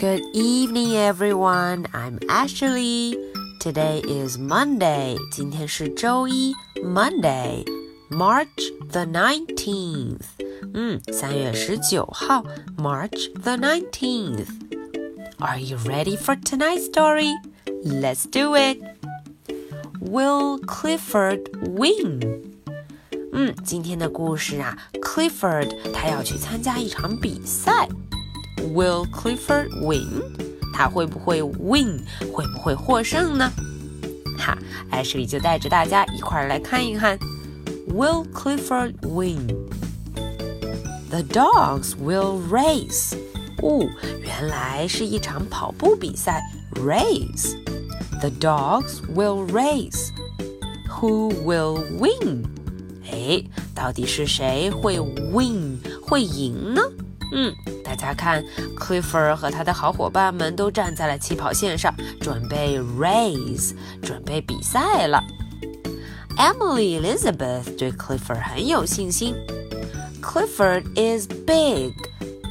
Good evening, everyone. I'm Ashley. Today is Monday. 今天是周一，Monday, March the nineteenth. 嗯，三月十九号，March the nineteenth. Are you ready for tonight's story? Let's do it. Will Clifford win? 嗯，今天的故事啊，Clifford 他要去参加一场比赛。 Will Clifford win？他会不会 win？会不会获胜呢？哈，Ashley 就带着大家一块儿来看一看。Will Clifford win？The dogs will race。哦，原来是一场跑步比赛，race。The dogs will race. Who will win? 哎，到底是谁会 win 会赢呢？嗯， 大家看，Clifford 和他的好伙伴们都站在了起跑线上，准备 race，准备比赛了。Emily Elizabeth 对 Clifford 很有信心。Clifford is big.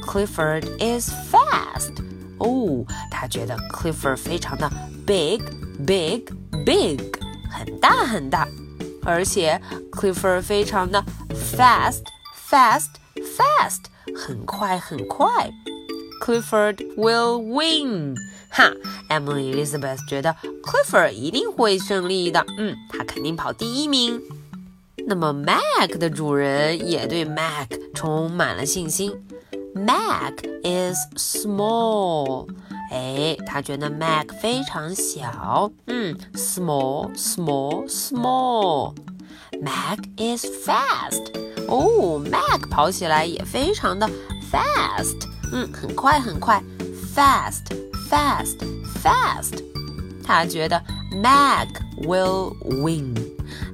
Clifford is fast. 哦，他觉得 Clifford 非常的 big, big, big，很大很大。而且 Clifford 非常的 fast, fast, fast， 很快很快。Clifford will win，哈，Emily Elizabeth 觉得 Clifford 一定会胜利的，嗯，他肯定跑第一名。那么 Mac 的主人也对 Mac 充满了信心。Mac is small。哎，他觉得 Mac 非常小，嗯，small small small。 Mac is fast。哦，Mac 跑起来也非常的 fast，嗯，很快很快，fast fast fast。他觉得 Mac will win。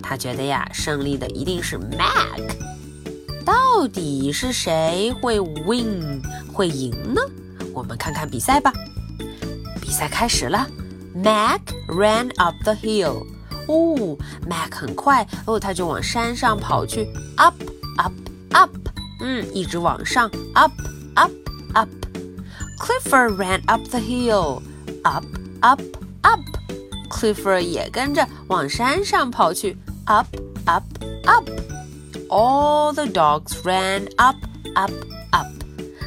他觉得呀，胜利的一定是 Mac。到底是谁会 win 会赢呢？我们看看比赛吧。比赛开始了，Mac ran up the hill。 哦，Mac 很快哦，他就往山上跑去，up up up，嗯，一直往上，up up up。Clifford ran up the hill，up up up。Clifford 也跟着往山上跑去，up up up。All the dogs ran up up up。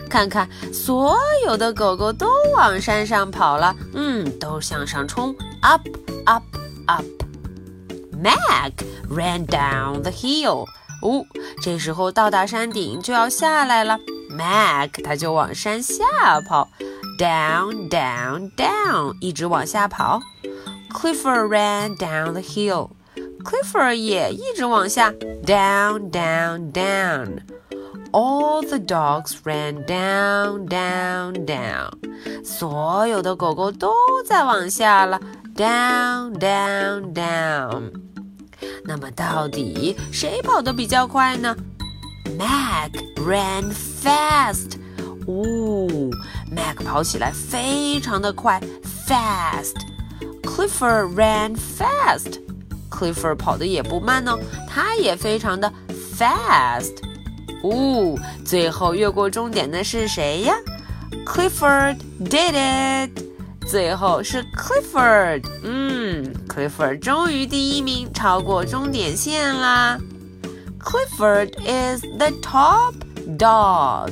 看看，所有的狗狗都往山上跑了，嗯，都向上冲，up up up。Mac ran down the hill。哦，这时候到达山顶就要下来了，Mac 他就往山下跑，down down down，一直往下跑。Clifford ran down the hill。Clifford 也一直往下，down down down。All the dogs ran down, down, down. 所有的狗狗都在往下了，down, down, down. 那么到底谁跑得比较快呢？Mac ran fast. 哦，Mac 跑起来非常的快，fast. Clifford ran fast. Clifford 跑得也不慢哦，他也非常的 fast. 哦，最后越过终点的是谁呀？Clifford did it。最后是 Clifford，嗯，Clifford 终于第一名，超过终点线啦。Clifford is the top dog。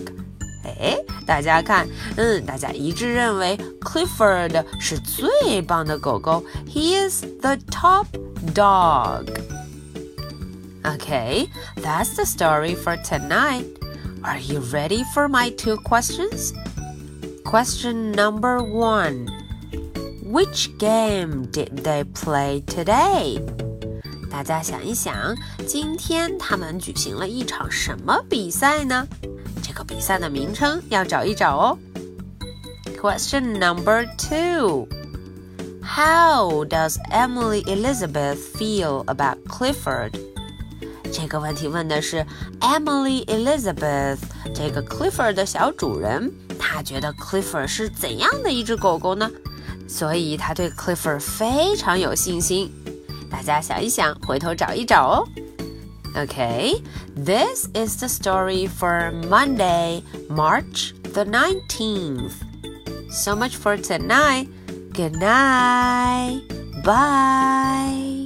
哎，大家看，嗯，大家一致认为 Clifford 是最棒的狗狗。He is the top dog。Okay, that's the story for tonight. Are you ready for my two questions? Question number one Which game did they play today? 大家想一想，今天他们举行了一场什么比赛呢？这个比赛的名称要找一找哦。Question number two How does Emily Elizabeth feel about Clifford? 这个问题问的是 Emily Elizabeth 这个 Clifford 的小主人，他觉得 Clifford 是怎样的一只狗狗呢？所以他对 Clifford 非常有信心。大家想一想，回头找一找哦。Okay, this is the story for Monday, March the 19th. So much for tonight. Good night. Bye.